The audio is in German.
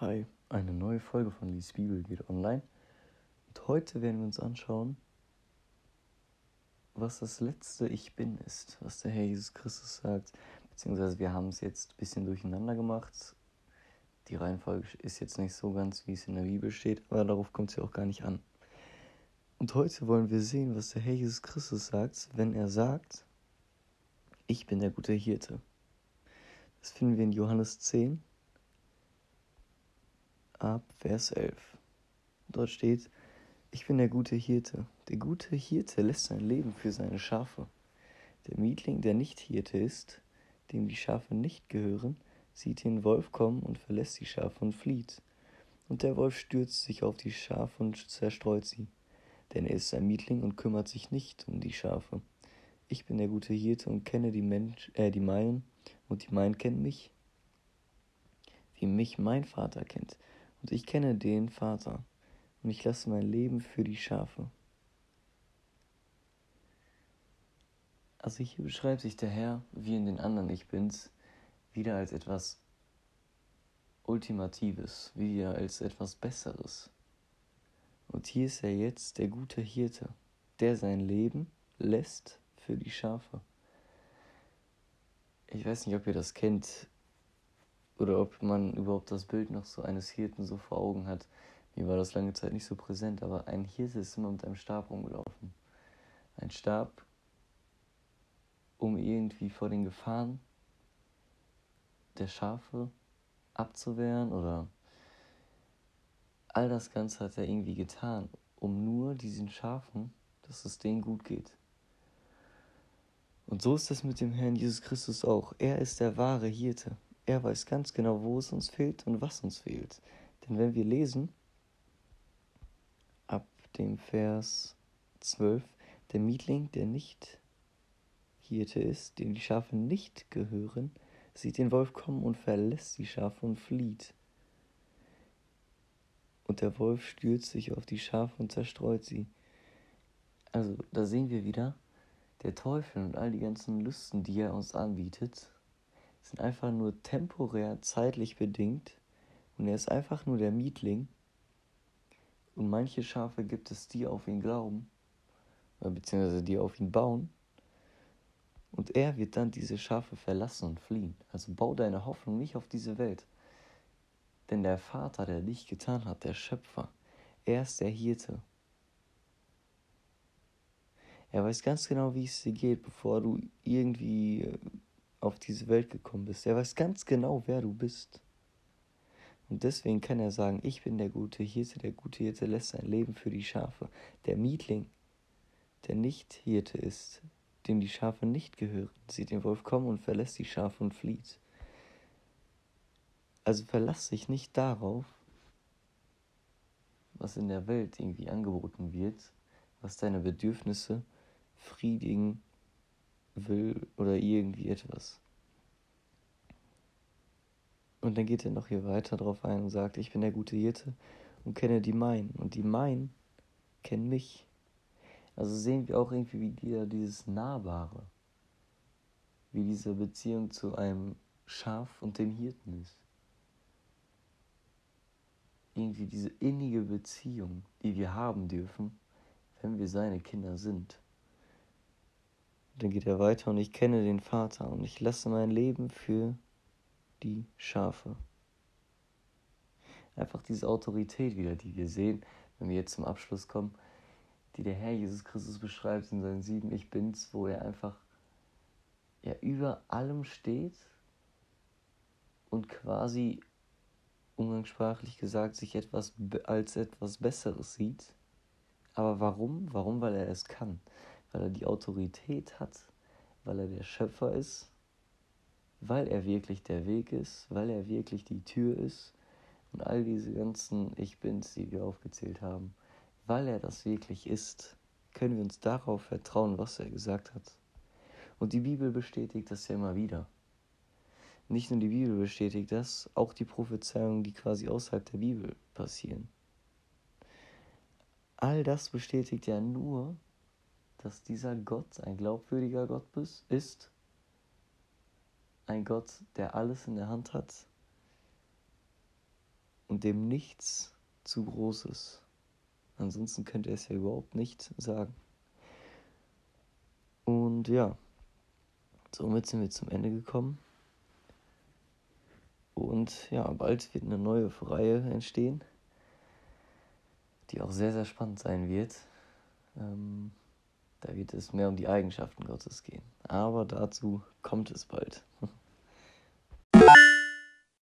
Hi, eine neue Folge von Lies Bibel geht online. Und heute werden wir uns anschauen, was das letzte Ich Bin ist, was der Herr Jesus Christus sagt. Beziehungsweise wir haben es jetzt ein bisschen durcheinander gemacht. Die Reihenfolge ist jetzt nicht so ganz, wie es in der Bibel steht, aber darauf kommt es ja auch gar nicht an. Und heute wollen wir sehen, was der Herr Jesus Christus sagt, wenn er sagt, ich bin der gute Hirte. Das finden wir in Johannes 10, ab Vers 11. Dort steht, ich bin der gute Hirte. Der gute Hirte lässt sein Leben für seine Schafe. Der Mietling, der nicht Hirte ist, dem die Schafe nicht gehören, sieht den Wolf kommen und verlässt die Schafe und flieht. Und der Wolf stürzt sich auf die Schafe und zerstreut sie. Denn er ist ein Mietling und kümmert sich nicht um die Schafe. Ich bin der gute Hirte und kenne die, Mensch, äh, die meinen, und die meinen kennen mich, wie mich mein Vater kennt und ich kenne den Vater, und ich lasse mein Leben für die Schafe. Also hier beschreibt sich der Herr, wie in den anderen Ich Bins, wieder als etwas Ultimatives, wieder als etwas Besseres. Und hier ist er jetzt der gute Hirte, der sein Leben lässt für die Schafe. Ich weiß nicht, ob ihr das kennt, oder ob man überhaupt das Bild noch so eines Hirten so vor Augen hat. Mir war das lange Zeit nicht so präsent, aber ein Hirte ist immer mit einem Stab rumgelaufen. Ein Stab, um irgendwie vor den Gefahren der Schafe abzuwehren oder all das Ganze hat er irgendwie getan, um nur diesen Schafen, dass es denen gut geht. Und so ist es mit dem Herrn Jesus Christus auch. Er ist der wahre Hirte. Er weiß ganz genau, wo es uns fehlt und was uns fehlt. Denn wenn wir lesen, ab dem Vers 12, der Mietling, der nicht Hirte ist, dem die Schafe nicht gehören, sieht den Wolf kommen und verlässt die Schafe und flieht. Und der Wolf stürzt sich auf die Schafe und zerstreut sie. Also da sehen wir wieder, der Teufel und all die ganzen Lüsten, die er uns anbietet, sind einfach nur temporär zeitlich bedingt und er ist einfach nur der Mietling. Und manche Schafe gibt es, die auf ihn glauben, beziehungsweise die auf ihn bauen. Und er wird dann diese Schafe verlassen und fliehen. Also bau deine Hoffnung nicht auf diese Welt. Denn der Vater, der dich getan hat, der Schöpfer, er ist der Hirte. Er weiß ganz genau, wie es dir geht, bevor du irgendwie äh, auf diese Welt gekommen bist. Er weiß ganz genau, wer du bist. Und deswegen kann er sagen, ich bin der gute Hirte, der gute Hirte lässt sein Leben für die Schafe. Der Mietling, der nicht Hirte ist, dem die Schafe nicht gehören, sieht den Wolf kommen und verlässt die Schafe und flieht. Also verlass dich nicht darauf, was in der Welt irgendwie angeboten wird, was deine Bedürfnisse friedigen will oder irgendwie etwas. Und dann geht er noch hier weiter drauf ein und sagt, ich bin der gute Hirte und kenne die Meinen. Und die Meinen kennen mich. Also sehen wir auch irgendwie wieder dieses Nahbare, wie diese Beziehung zu einem Schaf und dem Hirten ist. Irgendwie diese innige Beziehung, die wir haben dürfen, wenn wir seine Kinder sind. Dann geht er weiter und ich kenne den Vater und ich lasse mein Leben für die Schafe. Einfach diese Autorität wieder, die wir sehen, wenn wir jetzt zum Abschluss kommen, die der Herr Jesus Christus beschreibt in seinen sieben Ich Bins, wo er einfach ja über allem steht und quasi umgangssprachlich gesagt sich etwas als etwas Besseres sieht. Aber warum? Warum? Weil er es kann weil er die Autorität hat, weil er der Schöpfer ist, weil er wirklich der Weg ist, weil er wirklich die Tür ist und all diese ganzen Ich Bins, die wir aufgezählt haben, weil er das wirklich ist, können wir uns darauf vertrauen, was er gesagt hat. Und die Bibel bestätigt das ja immer wieder. Nicht nur die Bibel bestätigt das, auch die Prophezeiungen, die quasi außerhalb der Bibel passieren. All das bestätigt ja nur, dass dieser Gott ein glaubwürdiger Gott ist, ein Gott, der alles in der Hand hat, und dem nichts zu groß ist. Ansonsten könnte er es ja überhaupt nicht sagen. Und ja, somit sind wir zum Ende gekommen. Und ja, bald wird eine neue Reihe entstehen, die auch sehr, sehr spannend sein wird. Ähm, da wird es mehr um die Eigenschaften Gottes gehen. Aber dazu kommt es bald.